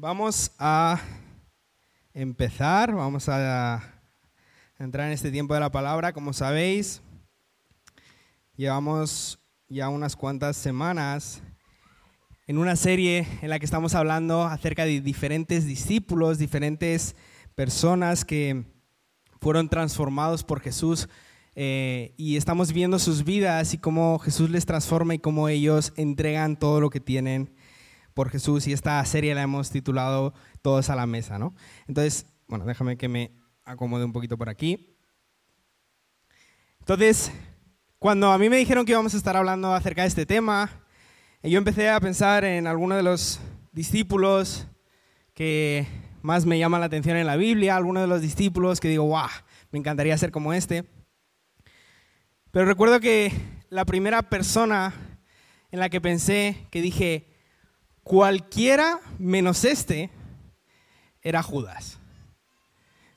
Vamos a empezar, vamos a entrar en este tiempo de la palabra. Como sabéis, llevamos ya unas cuantas semanas en una serie en la que estamos hablando acerca de diferentes discípulos, diferentes personas que fueron transformados por Jesús eh, y estamos viendo sus vidas y cómo Jesús les transforma y cómo ellos entregan todo lo que tienen por Jesús y esta serie la hemos titulado Todos a la mesa, ¿no? Entonces, bueno, déjame que me acomode un poquito por aquí. Entonces, cuando a mí me dijeron que íbamos a estar hablando acerca de este tema, yo empecé a pensar en algunos de los discípulos que más me llaman la atención en la Biblia, algunos de los discípulos que digo, wow, me encantaría ser como este. Pero recuerdo que la primera persona en la que pensé, que dije, cualquiera menos este, era Judas.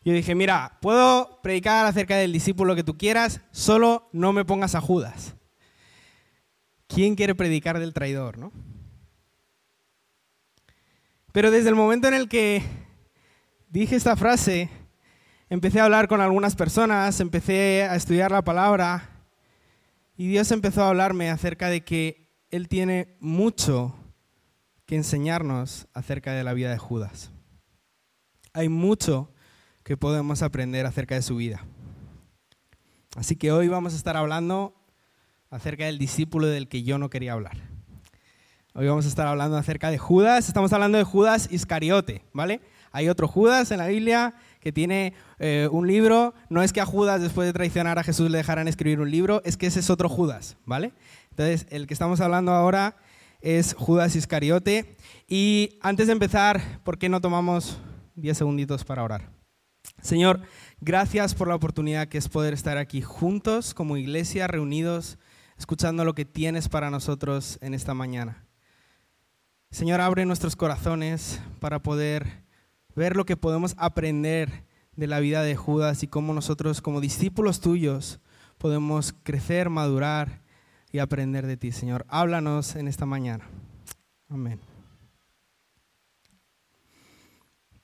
Yo dije, mira, puedo predicar acerca del discípulo que tú quieras, solo no me pongas a Judas. ¿Quién quiere predicar del traidor, no? Pero desde el momento en el que dije esta frase, empecé a hablar con algunas personas, empecé a estudiar la palabra y Dios empezó a hablarme acerca de que Él tiene mucho que enseñarnos acerca de la vida de Judas. Hay mucho que podemos aprender acerca de su vida. Así que hoy vamos a estar hablando acerca del discípulo del que yo no quería hablar. Hoy vamos a estar hablando acerca de Judas, estamos hablando de Judas Iscariote, ¿vale? Hay otro Judas en la Biblia que tiene eh, un libro, no es que a Judas después de traicionar a Jesús le dejaran escribir un libro, es que ese es otro Judas, ¿vale? Entonces, el que estamos hablando ahora es Judas Iscariote. Y antes de empezar, ¿por qué no tomamos 10 segunditos para orar? Señor, gracias por la oportunidad que es poder estar aquí juntos como iglesia, reunidos, escuchando lo que tienes para nosotros en esta mañana. Señor, abre nuestros corazones para poder ver lo que podemos aprender de la vida de Judas y cómo nosotros como discípulos tuyos podemos crecer, madurar y aprender de ti, Señor. Háblanos en esta mañana. Amén.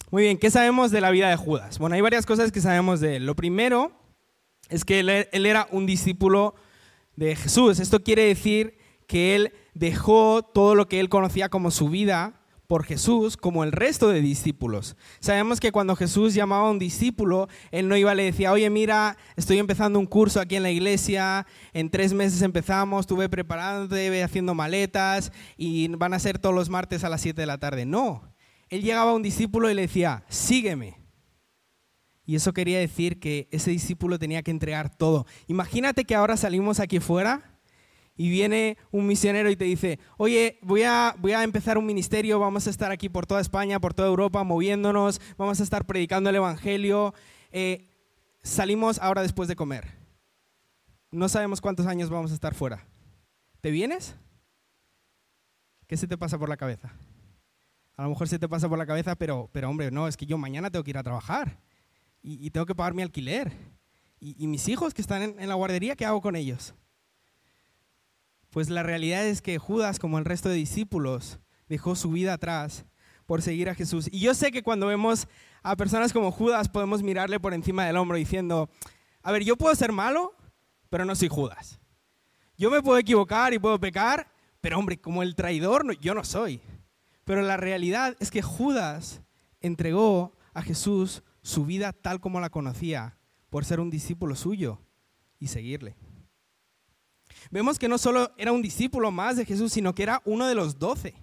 Muy bien, ¿qué sabemos de la vida de Judas? Bueno, hay varias cosas que sabemos de él. Lo primero es que él, él era un discípulo de Jesús. Esto quiere decir que él dejó todo lo que él conocía como su vida por Jesús como el resto de discípulos. Sabemos que cuando Jesús llamaba a un discípulo, él no iba y le decía, oye, mira, estoy empezando un curso aquí en la iglesia, en tres meses empezamos, estuve preparándote, haciendo maletas y van a ser todos los martes a las 7 de la tarde. No, él llegaba a un discípulo y le decía, sígueme. Y eso quería decir que ese discípulo tenía que entregar todo. Imagínate que ahora salimos aquí fuera y viene un misionero y te dice, oye, voy a, voy a empezar un ministerio, vamos a estar aquí por toda España, por toda Europa, moviéndonos, vamos a estar predicando el Evangelio, eh, salimos ahora después de comer. No sabemos cuántos años vamos a estar fuera. ¿Te vienes? ¿Qué se te pasa por la cabeza? A lo mejor se te pasa por la cabeza, pero, pero hombre, no, es que yo mañana tengo que ir a trabajar y, tengo que pagar mi alquiler. Y, mis hijos que están en la guardería, ¿qué hago con ellos? Pues la realidad es que Judas, como el resto de discípulos, dejó su vida atrás por seguir a Jesús. Y yo sé que cuando vemos a personas como Judas podemos mirarle por encima del hombro diciendo, a ver, yo puedo ser malo, pero no soy Judas. Yo me puedo equivocar y puedo pecar, pero hombre, como el traidor, yo no soy. Pero la realidad es que Judas entregó a Jesús su vida tal como la conocía por ser un discípulo suyo y seguirle vemos que no solo era un discípulo más de Jesús, sino que era uno de los doce.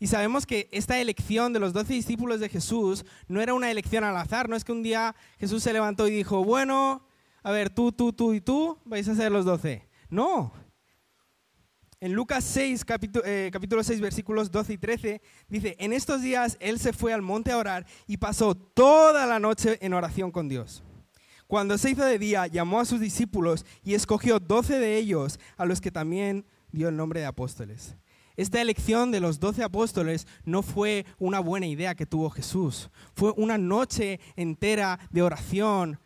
Y sabemos que esta elección de los doce discípulos de Jesús no era una elección al azar, no es que un día Jesús se levantó y dijo, bueno, a ver, tú, tú, tú y tú vais a ser los doce. No. En Lucas 6, capítulo, eh, capítulo 6, versículos 12 y 13, dice, en estos días él se fue al monte a orar y pasó toda la noche en oración con Dios. Cuando se hizo de día, llamó a sus discípulos y escogió doce de ellos, a los que también dio el nombre de apóstoles. Esta elección de los doce apóstoles no fue una buena idea que tuvo Jesús, fue una noche entera de oración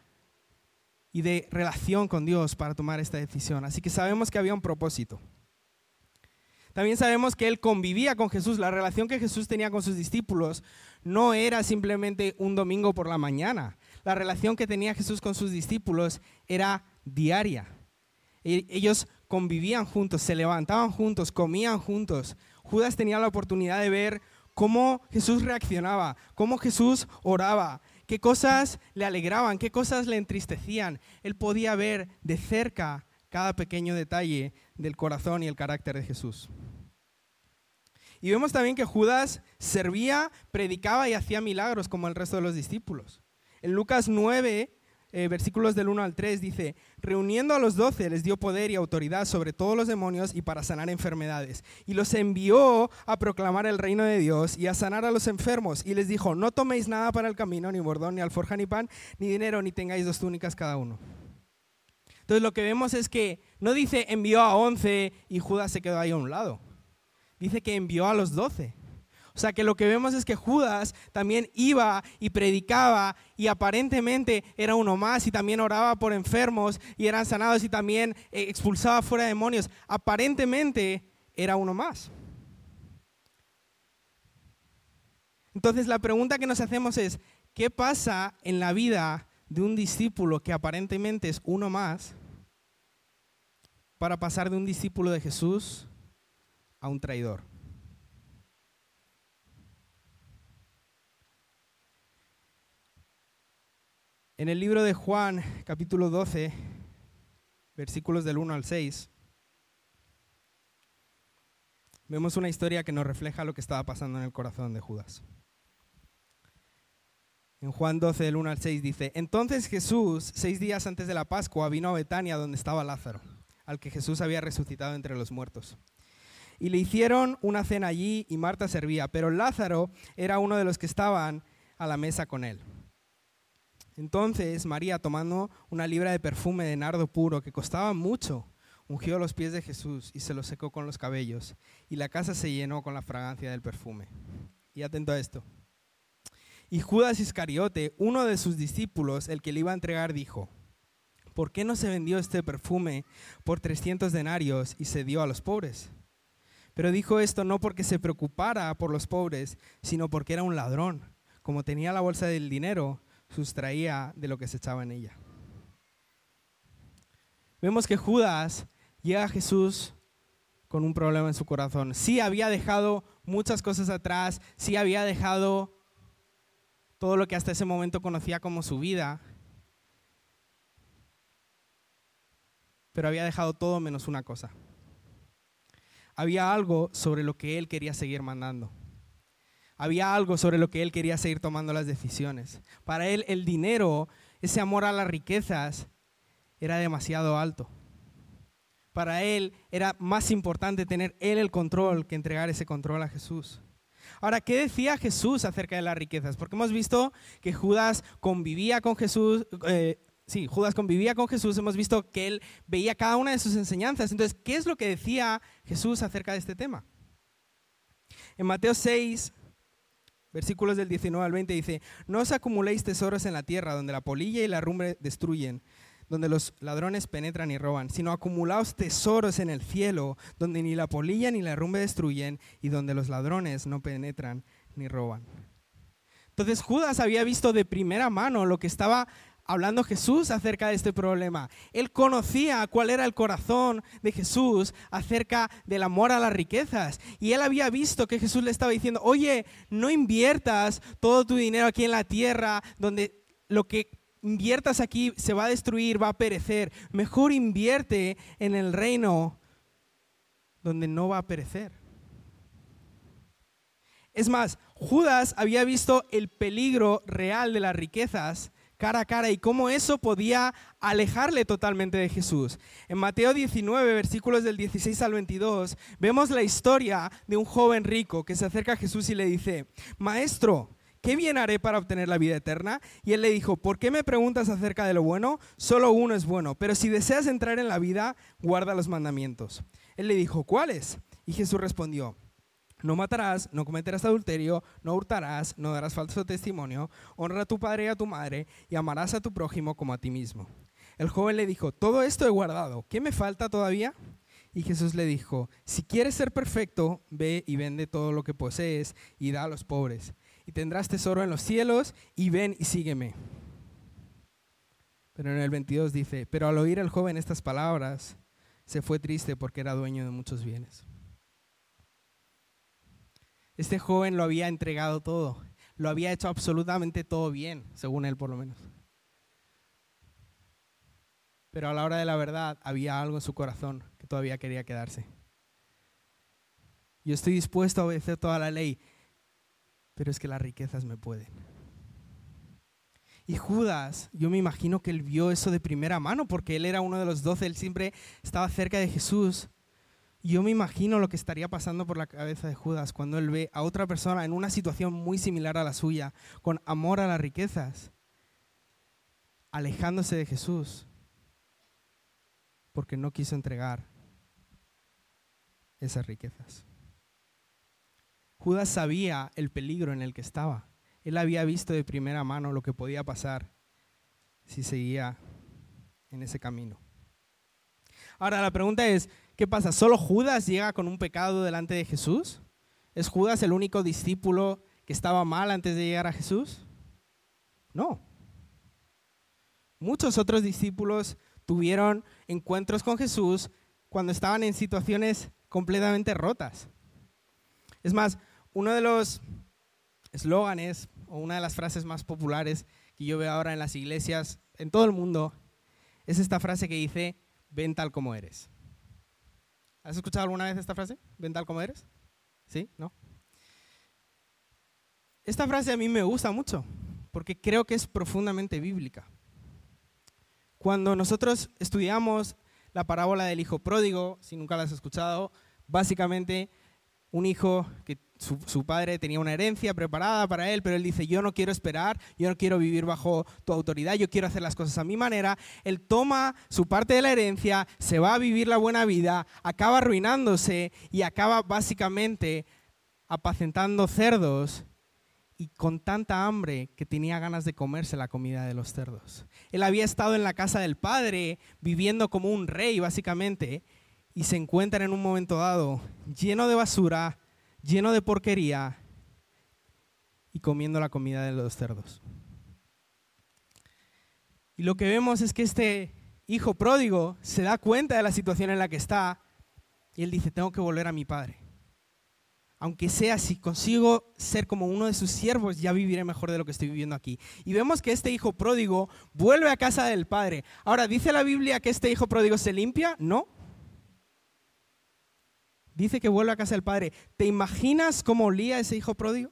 y de relación con Dios para tomar esta decisión. Así que sabemos que había un propósito. También sabemos que él convivía con Jesús. La relación que Jesús tenía con sus discípulos no era simplemente un domingo por la mañana. La relación que tenía Jesús con sus discípulos era diaria. E, ellos convivían juntos, se levantaban juntos, comían juntos. Judas tenía la oportunidad de ver cómo Jesús reaccionaba, cómo Jesús oraba, qué cosas le alegraban, qué cosas le entristecían. Él podía ver de cerca cada pequeño detalle del corazón y el carácter de Jesús. Y vemos también que Judas servía, predicaba y hacía milagros como el resto de los discípulos. En Lucas 9, eh, versículos del 1 al 3 dice, reuniendo a los doce les dio poder y autoridad sobre todos los demonios y para sanar enfermedades. Y los envió a proclamar el reino de Dios y a sanar a los enfermos. Y les dijo, no toméis nada para el camino, ni bordón, ni alforja, ni pan, ni dinero, ni tengáis dos túnicas cada uno. Entonces lo que vemos es que no dice envió a once y Judas se quedó ahí a un lado. Dice que envió a los doce. O sea que lo que vemos es que Judas también iba y predicaba y aparentemente era uno más y también oraba por enfermos y eran sanados y también eh, expulsaba fuera demonios. Aparentemente era uno más. Entonces la pregunta que nos hacemos es, ¿qué pasa en la vida de un discípulo que aparentemente es uno más para pasar de un discípulo de Jesús a un traidor? En el libro de Juan, capítulo 12, versículos del 1 al 6, vemos una historia que nos refleja lo que estaba pasando en el corazón de Judas. En Juan 12, del 1 al 6 dice, entonces Jesús, seis días antes de la Pascua, vino a Betania donde estaba Lázaro, al que Jesús había resucitado entre los muertos. Y le hicieron una cena allí y Marta servía, pero Lázaro era uno de los que estaban a la mesa con él. Entonces María, tomando una libra de perfume de nardo puro que costaba mucho, ungió los pies de Jesús y se los secó con los cabellos, y la casa se llenó con la fragancia del perfume. Y atento a esto. Y Judas Iscariote, uno de sus discípulos, el que le iba a entregar, dijo, ¿por qué no se vendió este perfume por 300 denarios y se dio a los pobres? Pero dijo esto no porque se preocupara por los pobres, sino porque era un ladrón. Como tenía la bolsa del dinero, sustraía de lo que se echaba en ella. Vemos que Judas llega a Jesús con un problema en su corazón. Sí había dejado muchas cosas atrás, sí había dejado todo lo que hasta ese momento conocía como su vida, pero había dejado todo menos una cosa. Había algo sobre lo que él quería seguir mandando había algo sobre lo que él quería seguir tomando las decisiones. Para él el dinero, ese amor a las riquezas, era demasiado alto. Para él era más importante tener él el control que entregar ese control a Jesús. Ahora, ¿qué decía Jesús acerca de las riquezas? Porque hemos visto que Judas convivía con Jesús, eh, sí, Judas convivía con Jesús, hemos visto que él veía cada una de sus enseñanzas. Entonces, ¿qué es lo que decía Jesús acerca de este tema? En Mateo 6, Versículos del 19 al 20 dice, no os acumuléis tesoros en la tierra donde la polilla y la rumbre destruyen, donde los ladrones penetran y roban, sino acumulaos tesoros en el cielo, donde ni la polilla ni la rumbre destruyen y donde los ladrones no penetran ni roban. Entonces Judas había visto de primera mano lo que estaba hablando Jesús acerca de este problema. Él conocía cuál era el corazón de Jesús acerca del amor a las riquezas. Y él había visto que Jesús le estaba diciendo, oye, no inviertas todo tu dinero aquí en la tierra, donde lo que inviertas aquí se va a destruir, va a perecer. Mejor invierte en el reino donde no va a perecer. Es más, Judas había visto el peligro real de las riquezas cara a cara y cómo eso podía alejarle totalmente de Jesús. En Mateo 19, versículos del 16 al 22, vemos la historia de un joven rico que se acerca a Jesús y le dice, Maestro, ¿qué bien haré para obtener la vida eterna? Y él le dijo, ¿por qué me preguntas acerca de lo bueno? Solo uno es bueno, pero si deseas entrar en la vida, guarda los mandamientos. Él le dijo, ¿cuáles? Y Jesús respondió, no matarás, no cometerás adulterio, no hurtarás, no darás falso testimonio, honra a tu padre y a tu madre, y amarás a tu prójimo como a ti mismo. El joven le dijo, todo esto he guardado, ¿qué me falta todavía? Y Jesús le dijo, si quieres ser perfecto, ve y vende todo lo que posees y da a los pobres. Y tendrás tesoro en los cielos y ven y sígueme. Pero en el 22 dice, pero al oír el joven estas palabras, se fue triste porque era dueño de muchos bienes. Este joven lo había entregado todo, lo había hecho absolutamente todo bien, según él por lo menos. Pero a la hora de la verdad había algo en su corazón que todavía quería quedarse. Yo estoy dispuesto a obedecer toda la ley, pero es que las riquezas me pueden. Y Judas, yo me imagino que él vio eso de primera mano, porque él era uno de los doce, él siempre estaba cerca de Jesús. Yo me imagino lo que estaría pasando por la cabeza de Judas cuando él ve a otra persona en una situación muy similar a la suya, con amor a las riquezas, alejándose de Jesús, porque no quiso entregar esas riquezas. Judas sabía el peligro en el que estaba. Él había visto de primera mano lo que podía pasar si seguía en ese camino. Ahora la pregunta es, ¿qué pasa? ¿Solo Judas llega con un pecado delante de Jesús? ¿Es Judas el único discípulo que estaba mal antes de llegar a Jesús? No. Muchos otros discípulos tuvieron encuentros con Jesús cuando estaban en situaciones completamente rotas. Es más, uno de los eslóganes o una de las frases más populares que yo veo ahora en las iglesias en todo el mundo es esta frase que dice, ven tal como eres. ¿Has escuchado alguna vez esta frase? ¿Ven tal como eres? ¿Sí? ¿No? Esta frase a mí me gusta mucho porque creo que es profundamente bíblica. Cuando nosotros estudiamos la parábola del hijo pródigo, si nunca la has escuchado, básicamente un hijo que su, padre tenía una herencia preparada para él, pero él dice, yo no quiero esperar, yo no quiero vivir bajo tu autoridad, yo quiero hacer las cosas a mi manera. Él toma su parte de la herencia, se va a vivir la buena vida, acaba arruinándose y acaba básicamente apacentando cerdos y con tanta hambre que tenía ganas de comerse la comida de los cerdos. Él había estado en la casa del padre, viviendo como un rey básicamente, y se encuentra en un momento dado lleno de basura, lleno de porquería y comiendo la comida de los cerdos. Y lo que vemos es que este hijo pródigo se da cuenta de la situación en la que está y él dice, tengo que volver a mi padre aunque sea si consigo ser como uno de sus siervos, ya viviré mejor de lo que estoy viviendo aquí. Y vemos que este hijo pródigo vuelve a casa del padre. Ahora, ¿dice la Biblia que este hijo pródigo se limpia? No. Dice que vuelve a casa del padre. ¿Te imaginas cómo olía ese hijo pródigo?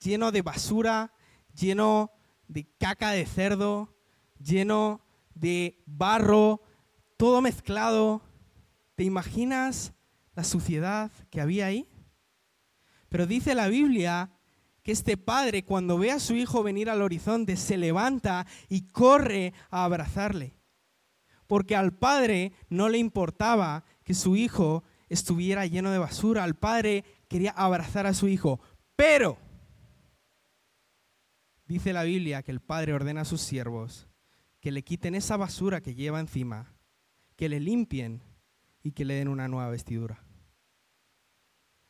Lleno de basura, lleno de caca de cerdo, lleno de barro, todo mezclado. ¿Te imaginas la suciedad que había ahí. Pero dice la Biblia que este padre cuando ve a su hijo venir al horizonte se levanta y corre a abrazarle. Porque al padre no le importaba que su hijo estuviera lleno de basura. Al padre quería abrazar a su hijo. Pero dice la Biblia que el padre ordena a sus siervos que le quiten esa basura que lleva encima, que le limpien y que le den una nueva vestidura.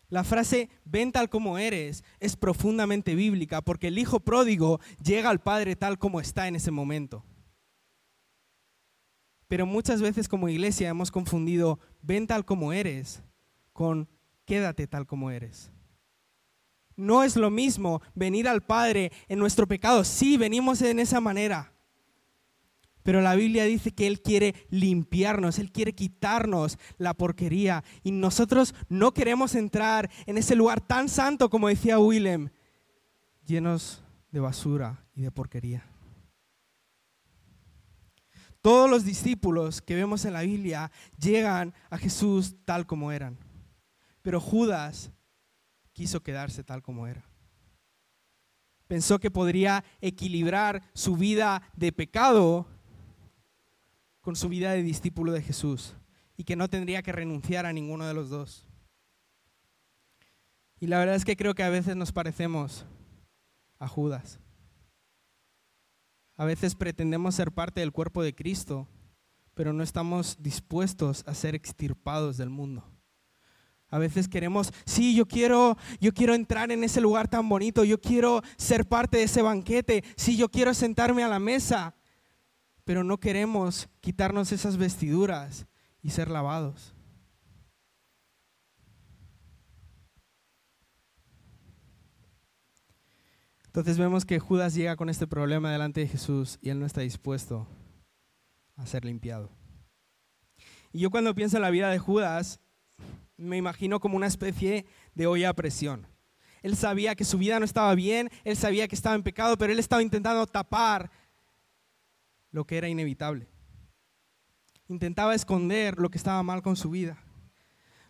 La frase ven tal como eres es profundamente bíblica porque el hijo pródigo llega al padre tal como está en ese momento. Pero muchas veces como iglesia hemos confundido ven tal como eres con quédate tal como eres. No es lo mismo venir al Padre en nuestro pecado. Sí, venimos en esa manera. Pero la Biblia dice que Él quiere limpiarnos, Él quiere quitarnos la porquería. Y nosotros no queremos entrar en ese lugar tan santo como decía Willem, llenos de basura y de porquería. Todos los discípulos que vemos en la Biblia llegan a Jesús tal como eran. Pero Judas quiso quedarse tal como era. Pensó que podría equilibrar su vida de pecado con su vida de discípulo de Jesús y que no tendría que renunciar a ninguno de los dos. Y la verdad es que creo que a veces nos parecemos a Judas. A veces pretendemos ser parte del cuerpo de Cristo, pero no estamos dispuestos a ser extirpados del mundo. A veces queremos, sí, yo quiero, yo quiero entrar en ese lugar tan bonito, yo quiero ser parte de ese banquete, sí, yo quiero sentarme a la mesa, pero no queremos quitarnos esas vestiduras y ser lavados. Entonces vemos que Judas llega con este problema delante de Jesús y él no está dispuesto a ser limpiado. Y yo cuando pienso en la vida de Judas, me imagino como una especie de olla a presión. Él sabía que su vida no estaba bien, él sabía que estaba en pecado, pero él estaba intentando tapar lo que era inevitable. Intentaba esconder lo que estaba mal con su vida.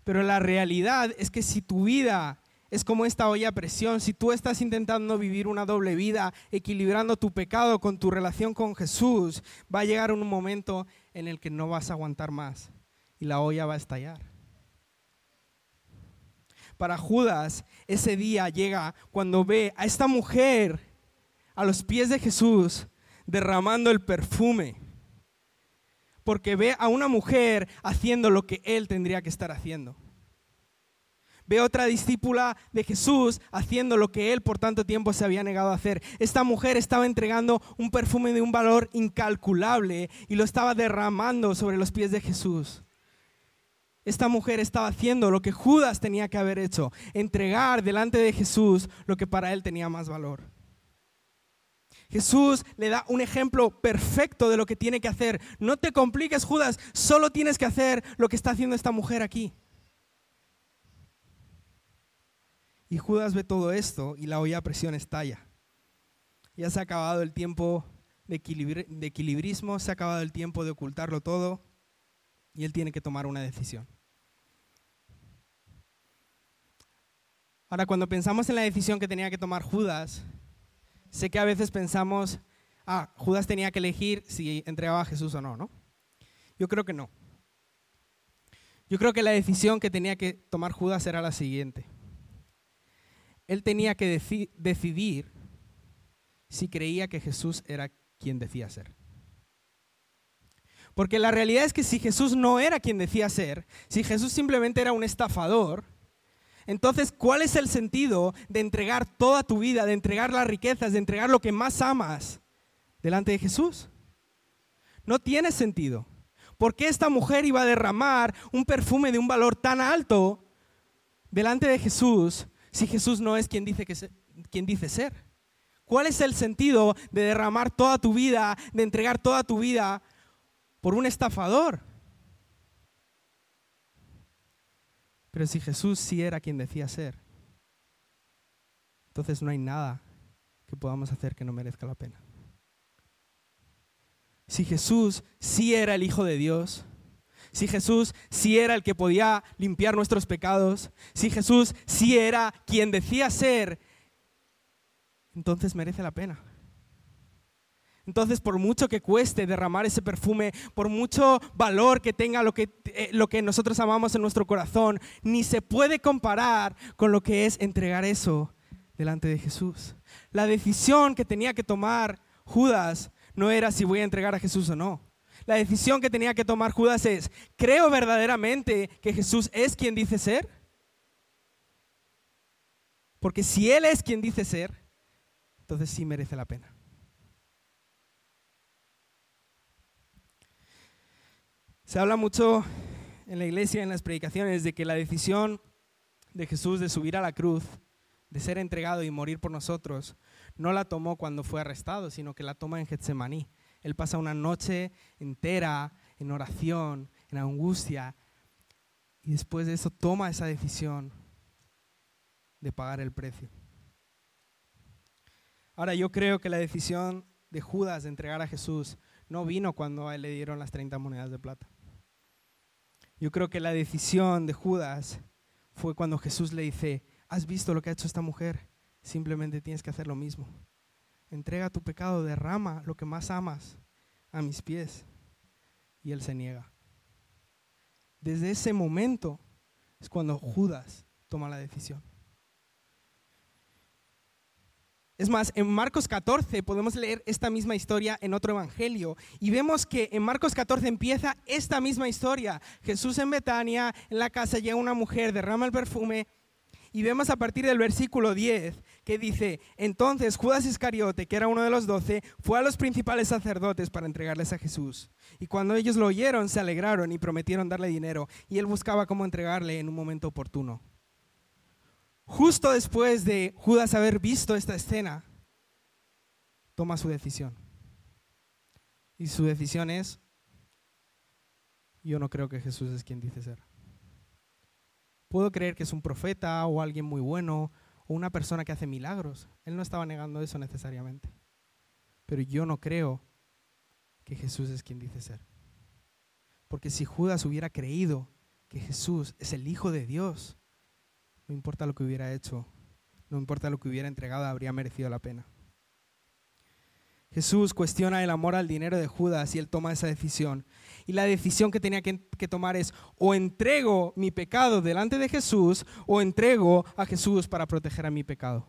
Pero la realidad es que si tu vida es como esta olla a presión. Si tú estás intentando vivir una doble vida, equilibrando tu pecado con tu relación con Jesús, va a llegar un momento en el que no vas a aguantar más y la olla va a estallar. Para Judas, ese día llega cuando ve a esta mujer a los pies de Jesús derramando el perfume. Porque ve a una mujer haciendo lo que él tendría que estar haciendo. Ve otra discípula de Jesús haciendo lo que él por tanto tiempo se había negado a hacer. Esta mujer estaba entregando un perfume de un valor incalculable y lo estaba derramando sobre los pies de Jesús. Esta mujer estaba haciendo lo que Judas tenía que haber hecho, entregar delante de Jesús lo que para él tenía más valor. Jesús le da un ejemplo perfecto de lo que tiene que hacer. No te compliques, Judas, solo tienes que hacer lo que está haciendo esta mujer aquí. Y Judas ve todo esto y la olla a presión estalla. Ya se ha acabado el tiempo de, de equilibrismo, se ha acabado el tiempo de ocultarlo todo y él tiene que tomar una decisión. Ahora, cuando pensamos en la decisión que tenía que tomar Judas, sé que a veces pensamos, ah, Judas tenía que elegir si entregaba a Jesús o no, ¿no? Yo creo que no. Yo creo que la decisión que tenía que tomar Judas era la siguiente él tenía que decidir si creía que Jesús era quien decía ser. Porque la realidad es que si Jesús no era quien decía ser, si Jesús simplemente era un estafador, entonces, ¿cuál es el sentido de entregar toda tu vida, de entregar las riquezas, de entregar lo que más amas delante de Jesús? No tiene sentido. ¿Por qué esta mujer iba a derramar un perfume de un valor tan alto delante de Jesús si Jesús no es quien dice, que quien dice ser? ¿Cuál es el sentido de derramar toda tu vida, de entregar toda tu vida por un estafador? Pero si Jesús sí era quien decía ser, entonces no hay nada que podamos hacer que no merezca la pena. Si Jesús sí era el Hijo de Dios, si Jesús sí era el que podía limpiar nuestros pecados, si Jesús sí era quien decía ser, entonces merece la pena. Entonces, por mucho que cueste derramar ese perfume, por mucho valor que tenga lo que, eh, lo que nosotros amamos en nuestro corazón, ni se puede comparar con lo que es entregar eso delante de Jesús. La decisión que tenía que tomar Judas no era si voy a entregar a Jesús o no. La decisión que tenía que tomar Judas es, ¿creo verdaderamente que Jesús es quien dice ser? Porque si Él es quien dice ser, entonces sí merece la pena. Se habla mucho en la iglesia, en las predicaciones, de que la decisión de Jesús de subir a la cruz, de ser entregado y morir por nosotros, no la tomó cuando fue arrestado, sino que la toma en Getsemaní. Él pasa una noche entera en oración, en angustia, y después de eso toma esa decisión de pagar el precio. Ahora yo creo que la decisión de Judas de entregar a Jesús no vino cuando a él le dieron las 30 monedas de plata. Yo creo que la decisión de Judas fue cuando Jesús le dice, ¿has visto lo que ha hecho esta mujer? Simplemente tienes que hacer lo mismo entrega tu pecado, derrama lo que más amas a mis pies. Y él se niega. Desde ese momento es cuando Judas toma la decisión. Es más, en Marcos 14 podemos leer esta misma historia en otro evangelio y vemos que en Marcos 14 empieza esta misma historia. Jesús en Betania, en la casa llega una mujer, derrama el perfume y vemos a partir del versículo 10 que dice, entonces Judas Iscariote, que era uno de los doce, fue a los principales sacerdotes para entregarles a Jesús. Y cuando ellos lo oyeron, se alegraron y prometieron darle dinero, y él buscaba cómo entregarle en un momento oportuno. Justo después de Judas haber visto esta escena, toma su decisión. Y su decisión es, yo no creo que Jesús es quien dice ser. Puedo creer que es un profeta o alguien muy bueno o una persona que hace milagros. Él no estaba negando eso necesariamente. Pero yo no creo que Jesús es quien dice ser. Porque si Judas hubiera creído que Jesús es el Hijo de Dios, no importa lo que hubiera hecho, no importa lo que hubiera entregado, habría merecido la pena. Jesús cuestiona el amor al dinero de Judas y él toma esa decisión. Y la decisión que tenía que, tomar es o entrego mi pecado delante de Jesús o entrego a Jesús para proteger a mi pecado.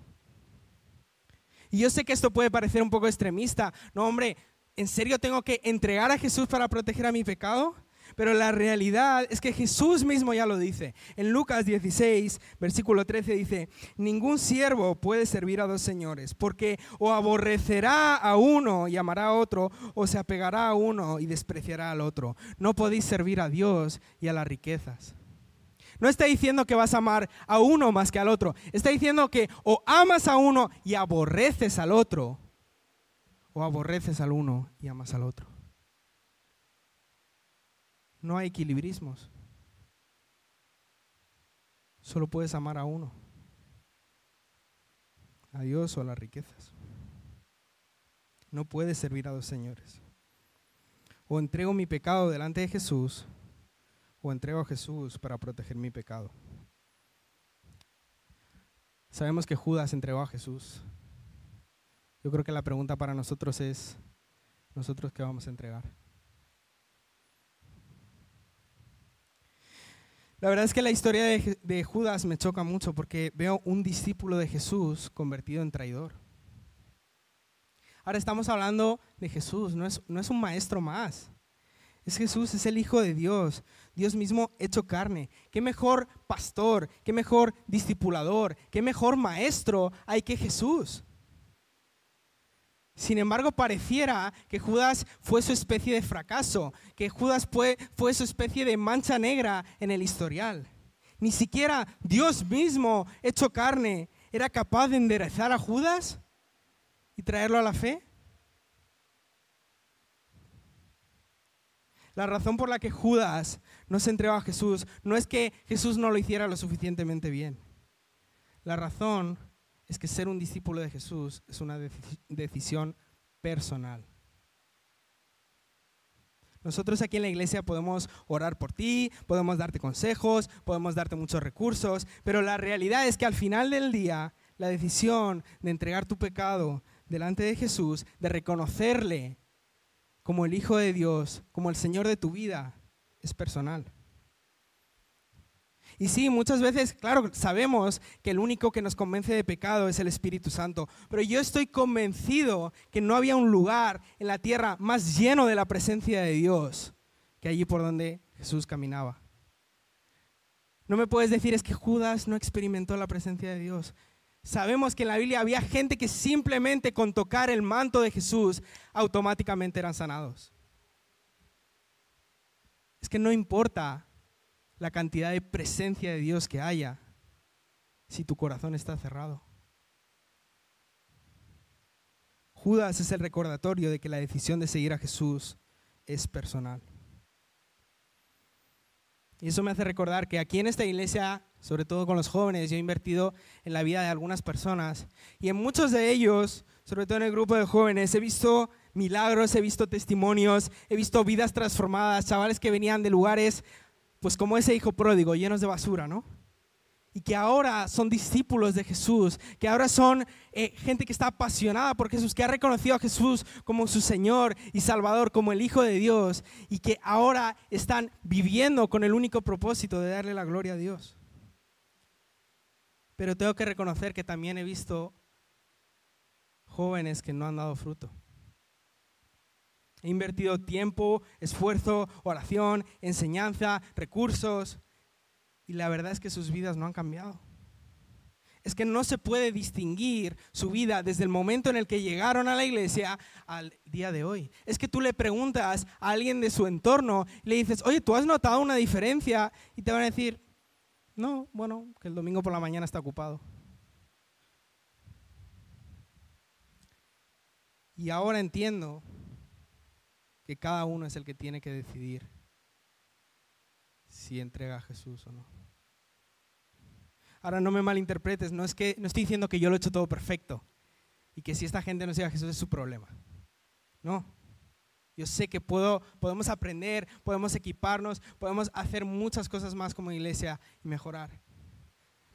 Y yo sé que esto puede parecer un poco extremista. No, hombre, ¿en serio tengo que entregar a Jesús para proteger a mi pecado? Pero la realidad es que Jesús mismo ya lo dice. En Lucas 16, versículo 13 dice, ningún siervo puede servir a dos señores, porque o aborrecerá a uno y amará a otro, o se apegará a uno y despreciará al otro. No podéis servir a Dios y a las riquezas. No está diciendo que vas a amar a uno más que al otro. Está diciendo que o amas a uno y aborreces al otro, o aborreces al uno y amas al otro. No hay equilibrismos. Solo puedes amar a uno, a Dios o a las riquezas. No puedes servir a dos señores. O entrego mi pecado delante de Jesús, o entrego a Jesús para proteger mi pecado. Sabemos que Judas entregó a Jesús. Yo creo que la pregunta para nosotros es, ¿nosotros qué vamos a entregar? La verdad es que la historia de, Judas me choca mucho porque veo un discípulo de Jesús convertido en traidor. Ahora estamos hablando de Jesús, no es, no es un maestro más. Es Jesús, es el Hijo de Dios, Dios mismo hecho carne. ¿Qué mejor pastor, qué mejor discipulador, qué mejor maestro hay que Jesús? Sin embargo, pareciera que Judas fue su especie de fracaso, que Judas fue, fue, su especie de mancha negra en el historial. Ni siquiera Dios mismo, hecho carne, era capaz de enderezar a Judas y traerlo a la fe. La razón por la que Judas no se entregó a Jesús no es que Jesús no lo hiciera lo suficientemente bien. La razón es que ser un discípulo de Jesús es una decisión personal. Nosotros aquí en la iglesia podemos orar por ti, podemos darte consejos, podemos darte muchos recursos, pero la realidad es que al final del día la decisión de entregar tu pecado delante de Jesús, de reconocerle como el Hijo de Dios, como el Señor de tu vida, es personal. Y sí, muchas veces, claro, sabemos que el único que nos convence de pecado es el Espíritu Santo, pero yo estoy convencido que no había un lugar en la tierra más lleno de la presencia de Dios que allí por donde Jesús caminaba. No me puedes decir es que Judas no experimentó la presencia de Dios. Sabemos que en la Biblia había gente que simplemente con tocar el manto de Jesús automáticamente eran sanados. Es que no importa la cantidad de presencia de Dios que haya si tu corazón está cerrado. Judas es el recordatorio de que la decisión de seguir a Jesús es personal. Y eso me hace recordar que aquí en esta iglesia, sobre todo con los jóvenes, yo he invertido en la vida de algunas personas. Y en muchos de ellos, sobre todo en el grupo de jóvenes, he visto milagros, he visto testimonios, he visto vidas transformadas, chavales que venían de lugares pues como ese hijo pródigo, llenos de basura, ¿no? Y que ahora son discípulos de Jesús, que ahora son eh, gente que está apasionada por Jesús, que ha reconocido a Jesús como su Señor y Salvador, como el Hijo de Dios, y que ahora están viviendo con el único propósito de darle la gloria a Dios. Pero tengo que reconocer que también he visto jóvenes que no han dado fruto. He invertido tiempo, esfuerzo, oración, enseñanza, recursos, y la verdad es que sus vidas no han cambiado. Es que no se puede distinguir su vida desde el momento en el que llegaron a la iglesia al día de hoy. Es que tú le preguntas a alguien de su entorno le dices, oye, ¿tú has notado una diferencia? Y te van a decir, no, bueno, que el domingo por la mañana está ocupado. Y ahora entiendo que cada uno es el que tiene que decidir si entrega a Jesús o no. Ahora no me malinterpretes, no es que no estoy diciendo que yo lo he hecho todo perfecto y que si esta gente no sigue a Jesús es su problema. No. Yo sé que puedo, podemos aprender, podemos equiparnos, podemos hacer muchas cosas más como iglesia y mejorar.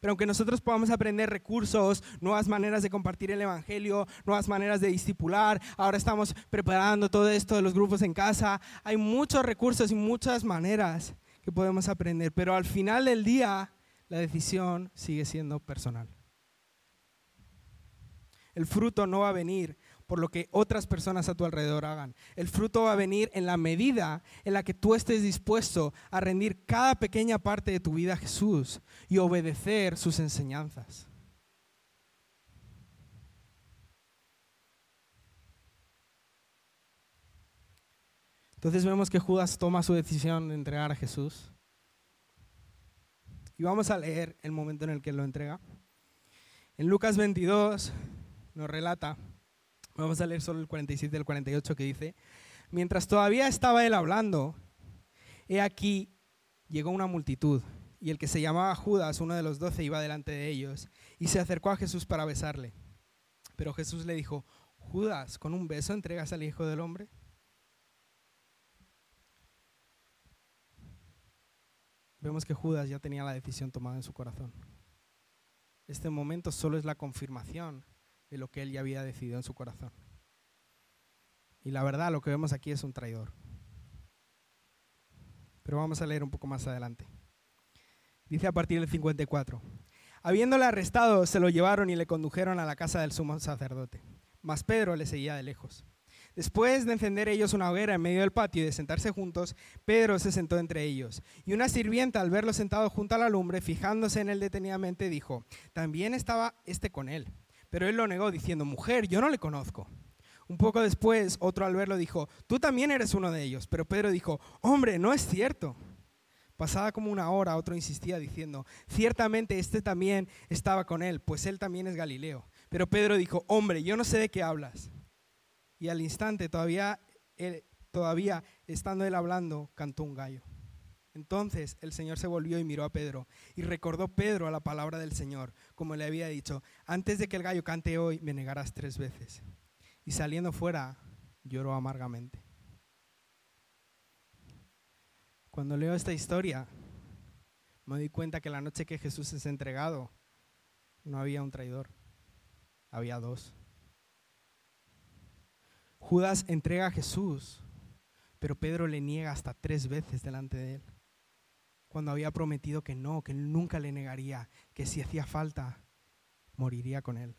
Pero aunque nosotros podamos aprender recursos, nuevas maneras de compartir el Evangelio, nuevas maneras de discipular, ahora estamos preparando todo esto de los grupos en casa, hay muchos recursos y muchas maneras que podemos aprender, pero al final del día la decisión sigue siendo personal. El fruto no va a venir por lo que otras personas a tu alrededor hagan. El fruto va a venir en la medida en la que tú estés dispuesto a rendir cada pequeña parte de tu vida a Jesús y obedecer sus enseñanzas. Entonces vemos que Judas toma su decisión de entregar a Jesús. Y vamos a leer el momento en el que lo entrega. En Lucas 22 nos relata Vamos a leer solo el 47 y el 48 que dice, mientras todavía estaba él hablando, he aquí llegó una multitud y el que se llamaba Judas, uno de los doce, iba delante de ellos y se acercó a Jesús para besarle. Pero Jesús le dijo, Judas, ¿con un beso entregas al Hijo del Hombre? Vemos que Judas ya tenía la decisión tomada en su corazón. Este momento solo es la confirmación de lo que él ya había decidido en su corazón. Y la verdad, lo que vemos aquí es un traidor. Pero vamos a leer un poco más adelante. Dice a partir del 54. Habiéndole arrestado, se lo llevaron y le condujeron a la casa del sumo sacerdote. Mas Pedro le seguía de lejos. Después de encender ellos una hoguera en medio del patio y de sentarse juntos, Pedro se sentó entre ellos. Y una sirvienta, al verlo sentado junto a la lumbre, fijándose en él detenidamente, dijo, también estaba este con él. Pero él lo negó diciendo, mujer, yo no le conozco. Un poco después, otro al verlo dijo, tú también eres uno de ellos. Pero Pedro dijo, hombre, no es cierto. Pasada como una hora, otro insistía diciendo, ciertamente este también estaba con él, pues él también es Galileo. Pero Pedro dijo, hombre, yo no sé de qué hablas. Y al instante, todavía, todavía estando él hablando, cantó un gallo. Entonces el Señor se volvió y miró a Pedro y recordó Pedro a la palabra del Señor, como le había dicho, antes de que el gallo cante hoy, me negarás tres veces. Y saliendo fuera, lloró amargamente. Cuando leo esta historia, me doy cuenta que la noche que Jesús es entregado, no había un traidor, había dos. Judas entrega a Jesús, pero Pedro le niega hasta tres veces delante de él cuando había prometido que no, que nunca le negaría, que si hacía falta, moriría con él.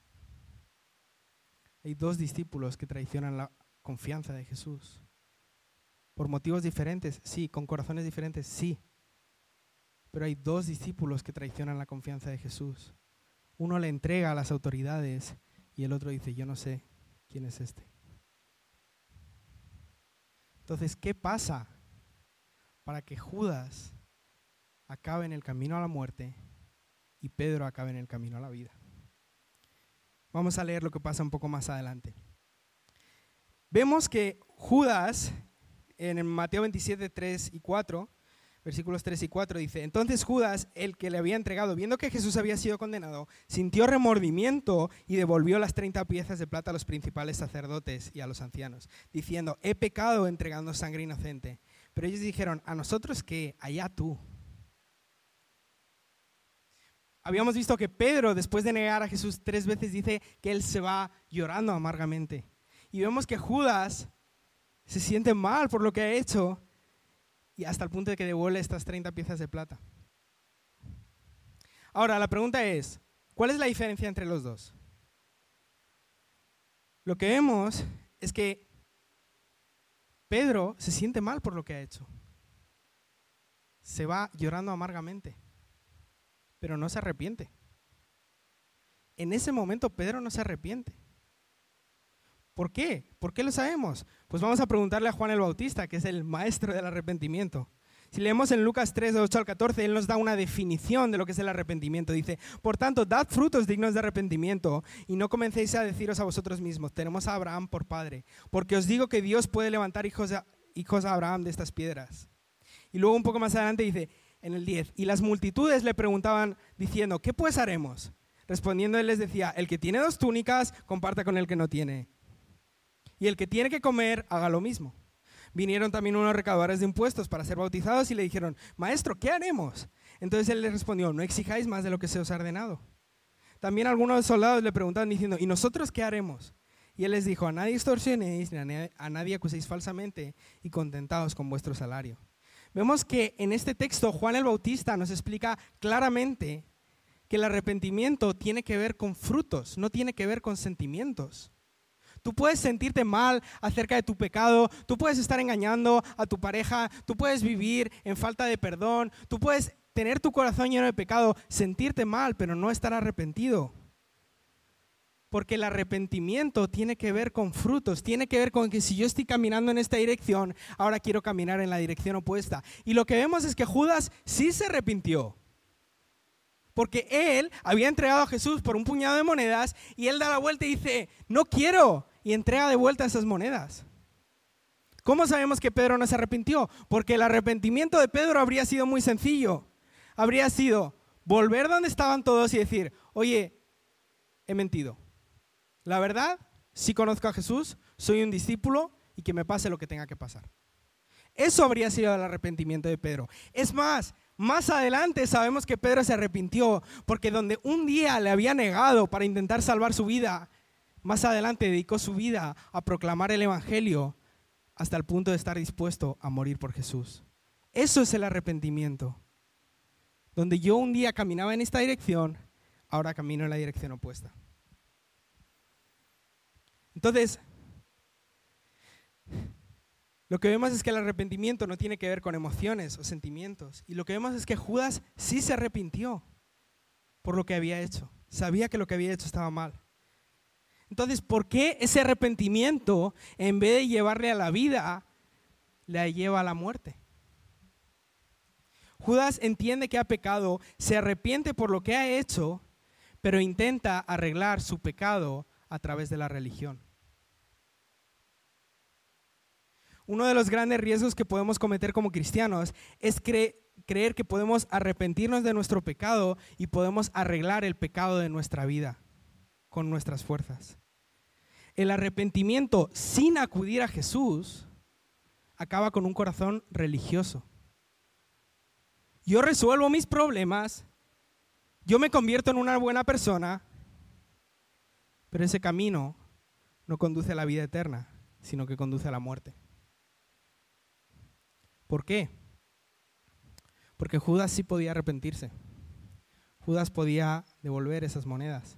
Hay dos discípulos que traicionan la confianza de Jesús. Por motivos diferentes, sí, con corazones diferentes, sí. Pero hay dos discípulos que traicionan la confianza de Jesús. Uno le entrega a las autoridades y el otro dice, yo no sé quién es este. Entonces, ¿qué pasa para que Judas acabe en el camino a la muerte y Pedro acabe en el camino a la vida. Vamos a leer lo que pasa un poco más adelante. Vemos que Judas, en Mateo 27, 3 y 4, versículos 3 y 4, dice, entonces Judas, el que le había entregado, viendo que Jesús había sido condenado, sintió remordimiento y devolvió las 30 piezas de plata a los principales sacerdotes y a los ancianos, diciendo, he pecado entregando sangre inocente. Pero ellos dijeron, a nosotros que, allá tú habíamos visto que Pedro, después de negar a Jesús tres veces, dice que él se va llorando amargamente. Y vemos que Judas se siente mal por lo que ha hecho y hasta el punto de que devuelve estas 30 piezas de plata. Ahora, la pregunta es, ¿cuál es la diferencia entre los dos? lo que vemos es que Pedro se siente mal por lo que ha hecho. Se va llorando amargamente, pero no se arrepiente. En ese momento Pedro no se arrepiente. ¿Por qué? ¿Por qué lo sabemos? Pues vamos a preguntarle a Juan el Bautista, que es el maestro del arrepentimiento. Si leemos en Lucas 3, de 8 al 14, él nos da una definición de lo que es el arrepentimiento. Dice, por tanto, dad frutos dignos de arrepentimiento y no comencéis a deciros a vosotros mismos, tenemos a Abraham por padre, porque os digo que Dios puede levantar hijos a, hijos a Abraham de estas piedras. Y luego un poco más adelante dice, en el 10, y las multitudes le preguntaban diciendo, ¿qué pues haremos? Respondiendo él les decía, el que tiene dos túnicas, comparta con el que no tiene. Y el que tiene que comer, haga lo mismo. Vinieron también unos recaudadores de impuestos para ser bautizados y le dijeron, Maestro, ¿qué haremos? Entonces él les respondió, no exijáis más de lo que se os ha ordenado. También algunos soldados le preguntaban diciendo, ¿y nosotros qué haremos? Y él les dijo, a nadie extorsionéis, ni a nadie acuséis falsamente y contentados con vuestro salario. Vemos que en este texto Juan el Bautista nos explica claramente que el arrepentimiento tiene que ver con frutos, no tiene que ver con sentimientos. Tú puedes sentirte mal acerca de tu pecado, tú puedes estar engañando a tu pareja, tú puedes vivir en falta de perdón, tú puedes tener tu corazón lleno de pecado, sentirte mal, pero no estar arrepentido. Porque el arrepentimiento tiene que ver con frutos, tiene que ver con que si yo estoy caminando en esta dirección, ahora quiero caminar en la dirección opuesta. Y lo que vemos es que Judas sí se arrepintió. Porque él había entregado a Jesús por un puñado de monedas y él da la vuelta y dice, no quiero, y entrega de vuelta esas monedas. ¿Cómo sabemos que Pedro no se arrepintió? Porque el arrepentimiento de Pedro habría sido muy sencillo. Habría sido volver donde estaban todos y decir, oye, he mentido. La verdad, sí conozco a Jesús, soy un discípulo y que me pase lo que tenga que pasar. Eso habría sido el arrepentimiento de Pedro. Es más, más adelante sabemos que Pedro se arrepintió porque donde un día le había negado para intentar salvar su vida, más adelante dedicó su vida a proclamar el Evangelio hasta el punto de estar dispuesto a morir por Jesús. Eso es el arrepentimiento. Donde yo un día caminaba en esta dirección, ahora camino en la dirección opuesta. Entonces, lo que vemos es que el arrepentimiento no tiene que ver con emociones o sentimientos. Y lo que vemos es que Judas sí se arrepintió por lo que había hecho. Sabía que lo que había hecho estaba mal. Entonces, ¿por qué ese arrepentimiento, en vez de llevarle a la vida, le lleva a la muerte? Judas entiende que ha pecado, se arrepiente por lo que ha hecho, pero intenta arreglar su pecado a través de la religión. Uno de los grandes riesgos que podemos cometer como cristianos es creer que podemos arrepentirnos de nuestro pecado y podemos arreglar el pecado de nuestra vida con nuestras fuerzas. El arrepentimiento sin acudir a Jesús acaba con un corazón religioso. Yo resuelvo mis problemas, yo me convierto en una buena persona, pero ese camino no conduce a la vida eterna, sino que conduce a la muerte. ¿Por qué? Porque Judas sí podía arrepentirse. Judas podía devolver esas monedas.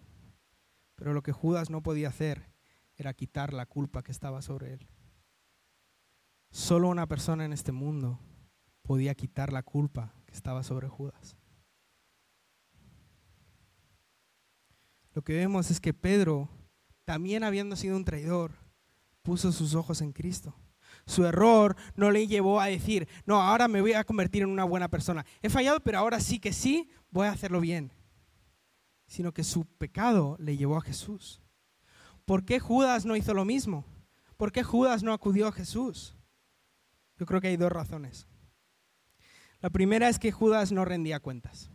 Pero lo que Judas no podía hacer era quitar la culpa que estaba sobre él. Solo una persona en este mundo podía quitar la culpa que estaba sobre Judas. Lo que vemos es que Pedro, también habiendo sido un traidor, puso sus ojos en Cristo. Su error no le llevó a decir, no, ahora me voy a convertir en una buena persona. He fallado, pero ahora sí que sí, voy a hacerlo bien. Sino que su pecado le llevó a Jesús. ¿Por qué Judas no hizo lo mismo? ¿Por qué Judas no acudió a Jesús? Yo creo que hay dos razones. La primera es que Judas no rendía cuentas.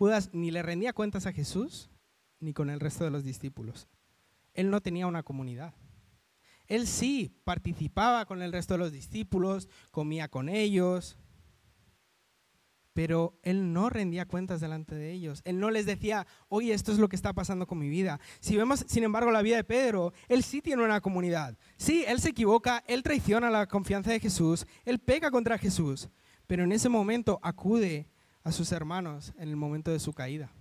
Judas ni le rendía cuentas a Jesús ni con el resto de los discípulos. Él no tenía una comunidad. Él sí participaba con el resto de los discípulos, comía con ellos, pero él no rendía cuentas delante de ellos. Él no les decía, oye, esto es lo que está pasando con mi vida. Si vemos, sin embargo, la vida de Pedro, él sí tiene una comunidad. Sí, él se equivoca, él traiciona la confianza de Jesús, él pega contra Jesús, pero en ese momento acude a sus hermanos en el momento de su caída.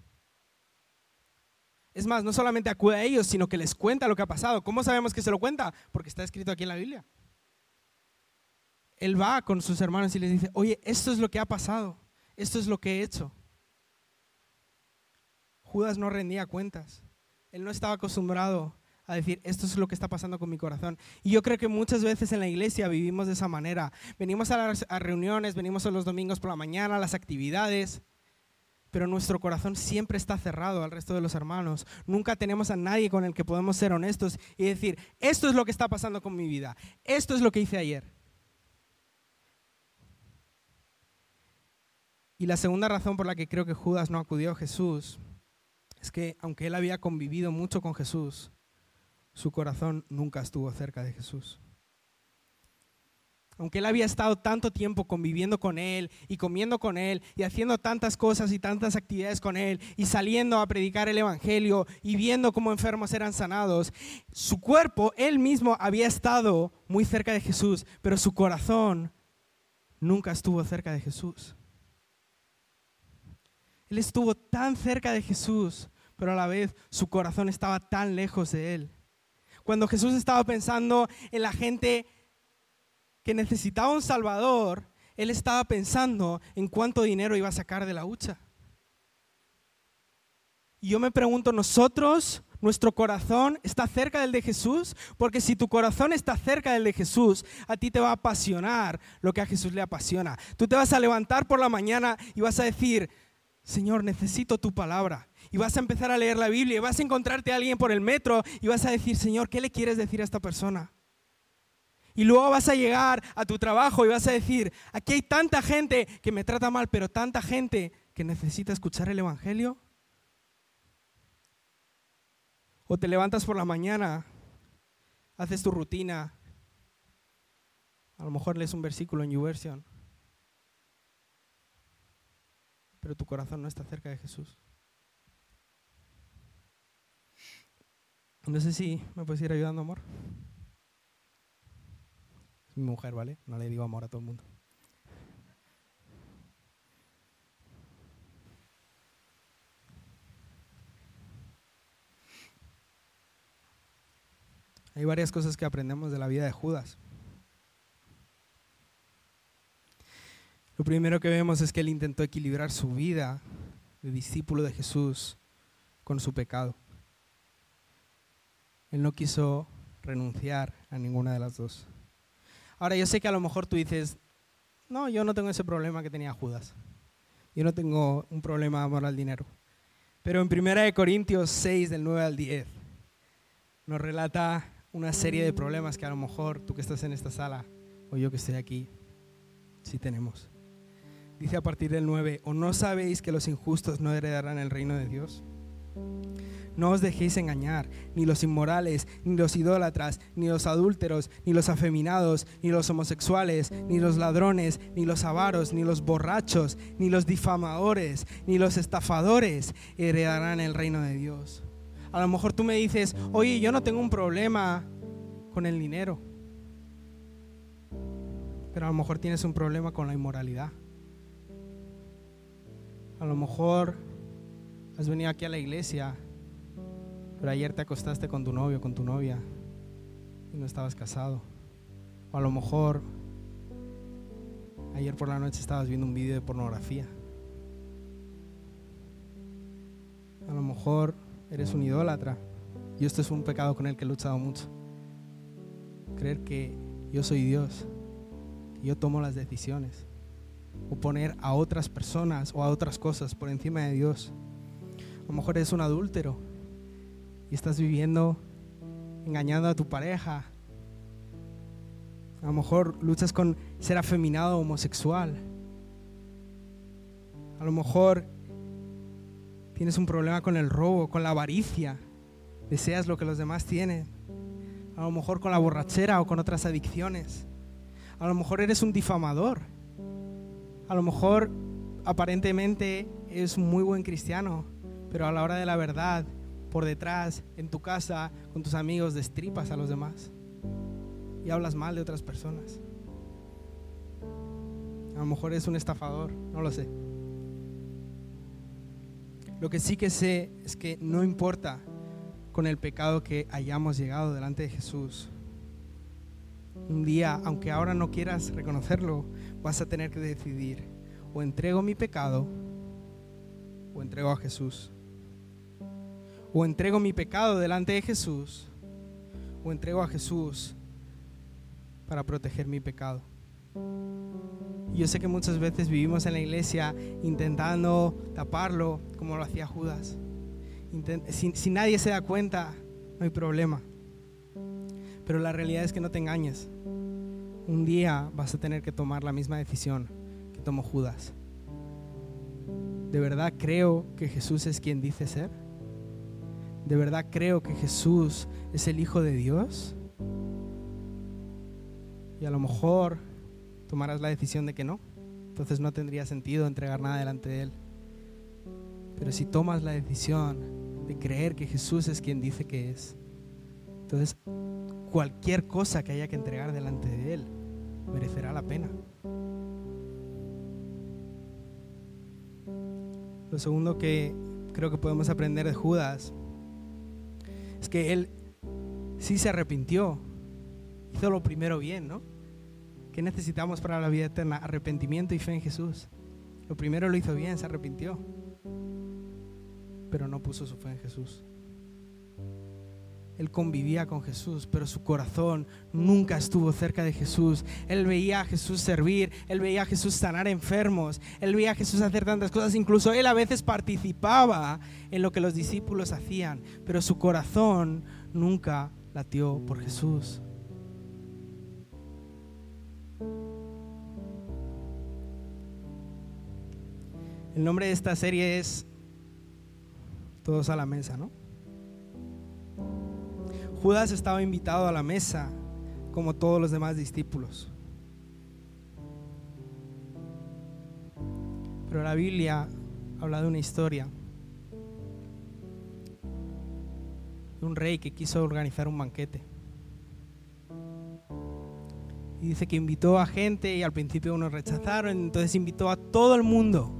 Es más, no solamente acude a ellos, sino que les cuenta lo que ha pasado. ¿Cómo sabemos que se lo cuenta? Porque está escrito aquí en la Biblia. Él va con sus hermanos y les dice, oye, esto es lo que ha pasado, esto es lo que he hecho. Judas no rendía cuentas. Él no estaba acostumbrado a decir, esto es lo que está pasando con mi corazón. Y yo creo que muchas veces en la iglesia vivimos de esa manera. Venimos a las reuniones, venimos los domingos por la mañana, a las actividades, pero nuestro corazón siempre está cerrado al resto de los hermanos. Nunca tenemos a nadie con el que podemos ser honestos y decir, esto es lo que está pasando con mi vida, esto es lo que hice ayer. Y la segunda razón por la que creo que Judas no acudió a Jesús es que aunque él había convivido mucho con Jesús, su corazón nunca estuvo cerca de Jesús. Aunque él había estado tanto tiempo conviviendo con él y comiendo con él y haciendo tantas cosas y tantas actividades con él y saliendo a predicar el Evangelio y viendo cómo enfermos eran sanados, su cuerpo, él mismo había estado muy cerca de Jesús, pero su corazón nunca estuvo cerca de Jesús. Él estuvo tan cerca de Jesús, pero a la vez su corazón estaba tan lejos de él. Cuando Jesús estaba pensando en la gente que necesitaba un Salvador, él estaba pensando en cuánto dinero iba a sacar de la hucha. Y yo me pregunto, ¿nosotros, nuestro corazón está cerca del de Jesús? Porque si tu corazón está cerca del de Jesús, a ti te va a apasionar lo que a Jesús le apasiona. Tú te vas a levantar por la mañana y vas a decir, Señor, necesito tu palabra. Y vas a empezar a leer la Biblia y vas a encontrarte a alguien por el metro y vas a decir, Señor, ¿qué le quieres decir a esta persona? Y luego vas a llegar a tu trabajo y vas a decir, aquí hay tanta gente que me trata mal, pero tanta gente que necesita escuchar el Evangelio. O te levantas por la mañana, haces tu rutina, a lo mejor lees un versículo en YouVersion pero tu corazón no está cerca de Jesús. No sé si me puedes ir ayudando, amor. Es mi mujer, ¿vale? No le digo amor a todo el mundo. Hay varias cosas que aprendemos de la vida de Judas. Lo primero que vemos es que él intentó equilibrar su vida de discípulo de Jesús con su pecado. Él no quiso renunciar a ninguna de las dos. Ahora, yo sé que a lo mejor tú dices, no, yo no tengo ese problema que tenía Judas. Yo no tengo un problema de amor al dinero. Pero en 1 Corintios 6, del 9 al 10, nos relata una serie de problemas que a lo mejor tú que estás en esta sala o yo que estoy aquí, sí tenemos. Dice a partir del 9, ¿o no sabéis que los injustos no heredarán el reino de Dios? No os dejéis engañar, ni los inmorales, ni los idólatras, ni los adúlteros, ni los afeminados, ni los homosexuales, ni los ladrones, ni los avaros, ni los borrachos, ni los difamadores, ni los estafadores heredarán el reino de Dios. A lo mejor tú me dices, oye, yo no tengo un problema con el dinero, pero a lo mejor tienes un problema con la inmoralidad. A lo mejor has venido aquí a la iglesia, pero ayer te acostaste con tu novio, con tu novia, y no estabas casado. O a lo mejor ayer por la noche estabas viendo un vídeo de pornografía. A lo mejor eres un idólatra. Y esto es un pecado con el que he luchado mucho. Creer que yo soy Dios, que yo tomo las decisiones o poner a otras personas o a otras cosas por encima de Dios. A lo mejor eres un adúltero y estás viviendo engañando a tu pareja. A lo mejor luchas con ser afeminado o homosexual. A lo mejor tienes un problema con el robo, con la avaricia. Deseas lo que los demás tienen. A lo mejor con la borrachera o con otras adicciones. A lo mejor eres un difamador a lo mejor aparentemente es un muy buen cristiano, pero a la hora de la verdad, por detrás, en tu casa, con tus amigos, destripas a los demás y hablas mal de otras personas. A lo mejor es un estafador, no lo sé. Lo que sí que sé es que no importa con el pecado que hayamos llegado delante de Jesús. Un día, aunque ahora no quieras reconocerlo, vas a tener que decidir o entrego mi pecado o entrego a Jesús. O entrego mi pecado delante de Jesús o entrego a Jesús para proteger mi pecado. Yo sé que muchas veces vivimos en la iglesia intentando taparlo como lo hacía Judas. Si, nadie se da cuenta, no hay problema. Pero la realidad es que no te engañes. Un día vas a tener que tomar la misma decisión que tomó Judas. ¿De verdad creo que Jesús es quien dice ser? ¿De verdad creo que Jesús es el Hijo de Dios? Y a lo mejor tomarás la decisión de que no. Entonces no tendría sentido entregar nada delante de Él. Pero si tomas la decisión de creer que Jesús es quien dice que es, entonces cualquier cosa que haya que entregar delante de Él merecerá la pena. Lo segundo que creo que podemos aprender de Judas es que él sí se arrepintió, hizo lo primero bien, ¿no? ¿Qué necesitamos para la vida eterna? Arrepentimiento y fe en Jesús. Lo primero lo hizo bien, se arrepintió, pero no puso su fe en Jesús. Él convivía con Jesús, pero su corazón nunca estuvo cerca de Jesús. Él veía a Jesús servir, él veía a Jesús sanar enfermos, él veía a Jesús hacer tantas cosas, incluso él a veces participaba en lo que los discípulos hacían, pero su corazón nunca latió por Jesús. El nombre de esta serie es Todos a la mesa, ¿no? Judas estaba invitado a la mesa como todos los demás discípulos. Pero la Biblia habla de una historia de un rey que quiso organizar un banquete. Y dice que invitó a gente y al principio unos rechazaron, entonces invitó a todo el mundo.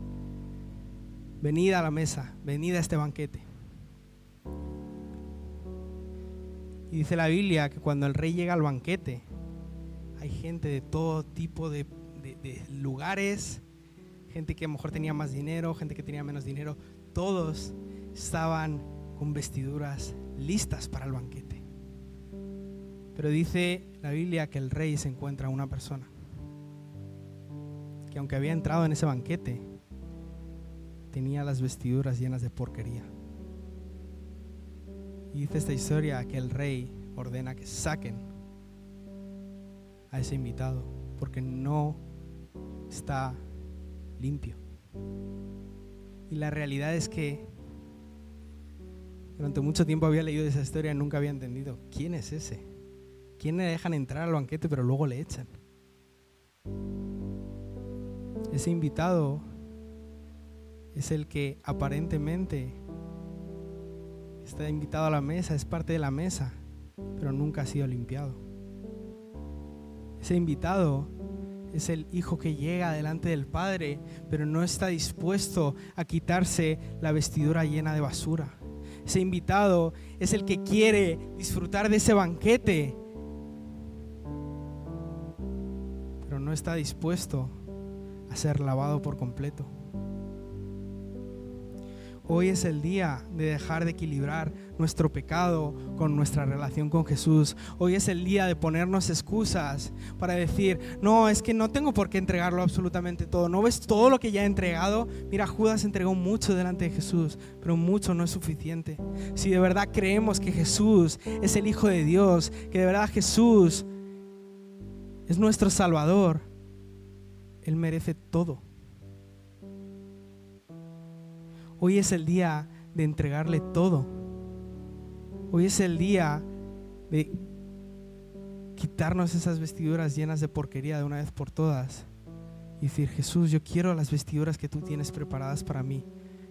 Venid a la mesa, venid a este banquete. Dice la Biblia que cuando el rey llega al banquete, hay gente de todo tipo de, lugares, gente que mejor tenía más dinero, gente que tenía menos dinero, todos estaban con vestiduras listas para el banquete. Pero dice la Biblia que el rey se encuentra una persona que aunque había entrado en ese banquete, tenía las vestiduras llenas de porquería. Y dice esta historia que el rey ordena que saquen a ese invitado porque no está limpio. Y la realidad es que durante mucho tiempo había leído esa historia y nunca había entendido quién es ese. ¿Quién le dejan entrar al banquete pero luego le echan? Ese invitado es el que aparentemente está invitado a la mesa, es parte de la mesa, pero nunca ha sido limpiado. Ese invitado es el hijo que llega delante del Padre, pero no está dispuesto a quitarse la vestidura llena de basura. Ese invitado es el que quiere disfrutar de ese banquete, pero no está dispuesto a ser lavado por completo. Hoy es el día de dejar de equilibrar nuestro pecado con nuestra relación con Jesús. Hoy es el día de ponernos excusas para decir, no, es que no tengo por qué entregarlo absolutamente todo. ¿No ves todo lo que ya he entregado? Mira, Judas entregó mucho delante de Jesús, pero mucho no es suficiente. Si de verdad creemos que Jesús es el Hijo de Dios, que de verdad Jesús es nuestro Salvador, Él merece todo. Hoy es el día de entregarle todo. Hoy es el día de quitarnos esas vestiduras llenas de porquería de una vez por todas y decir, Jesús, yo quiero las vestiduras que tú tienes preparadas para mí.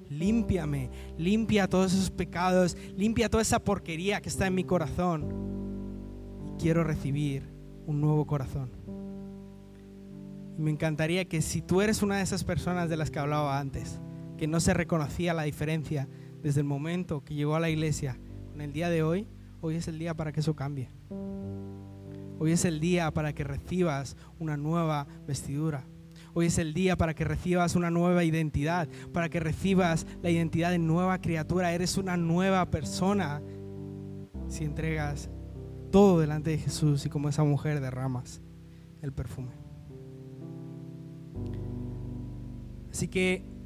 Límpiame, limpia todos esos pecados, limpia toda esa porquería que está en mi corazón. Y quiero recibir un nuevo corazón. Me encantaría que si tú eres una de esas personas de las que hablaba antes, que no se reconocía la diferencia desde el momento que llegó a la iglesia con el día de hoy, hoy es el día para que eso cambie. Hoy es el día para que recibas una nueva vestidura. Hoy es el día para que recibas una nueva identidad, para que recibas la identidad de nueva criatura. Eres una nueva persona si entregas todo delante de Jesús y como esa mujer derramas el perfume. Así que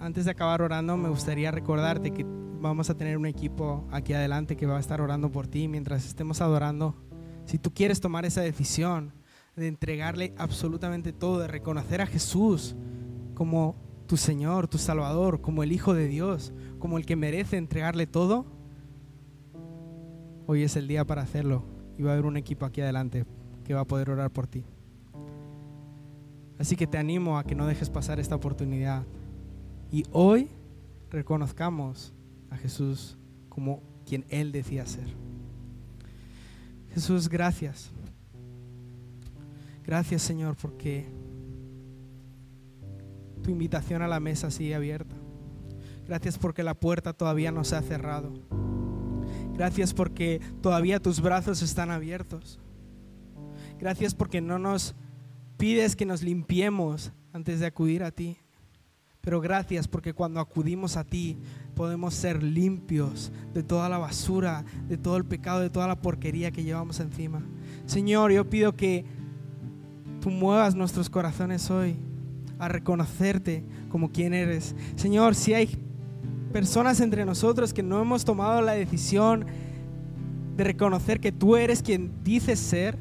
antes de acabar orando, me gustaría recordarte que vamos a tener un equipo aquí adelante que va a estar orando por ti mientras estemos adorando. Si tú quieres tomar esa decisión de entregarle absolutamente todo, de reconocer a Jesús como tu Señor, tu Salvador, como el Hijo de Dios, como el que merece entregarle todo, hoy es el día para hacerlo y va a haber un equipo aquí adelante que va a poder orar por ti. Así que te animo a que no dejes pasar esta oportunidad y hoy reconozcamos a Jesús como quien Él decía ser. Jesús, gracias. Gracias Señor porque tu invitación a la mesa sigue abierta. Gracias porque la puerta todavía no se ha cerrado. Gracias porque todavía tus brazos están abiertos. Gracias porque no nos pides que nos limpiemos antes de acudir a ti. Pero gracias porque cuando acudimos a ti podemos ser limpios de toda la basura, de todo el pecado, de toda la porquería que llevamos encima. Señor, yo pido que tú muevas nuestros corazones hoy a reconocerte como quien eres. Señor, si hay personas entre nosotros que no hemos tomado la decisión de reconocer que tú eres quien dices ser,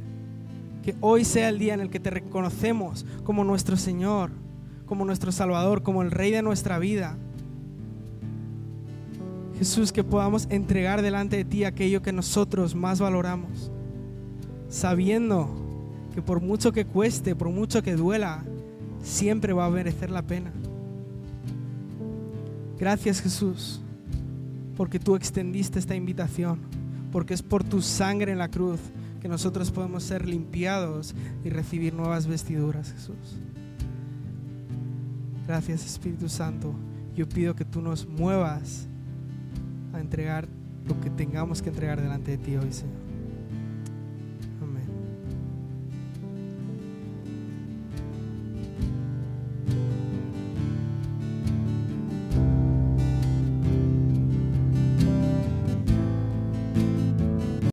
que hoy sea el día en el que te reconocemos como nuestro Señor como nuestro Salvador, como el Rey de nuestra vida. Jesús, que podamos entregar delante de ti aquello que nosotros más valoramos, sabiendo que por mucho que cueste, por mucho que duela, siempre va a merecer la pena. Gracias Jesús, porque tú extendiste esta invitación, porque es por tu sangre en la cruz que nosotros podemos ser limpiados y recibir nuevas vestiduras, Jesús. Gracias Espíritu Santo. Yo pido que tú nos muevas a entregar lo que tengamos que entregar delante de ti hoy, Señor.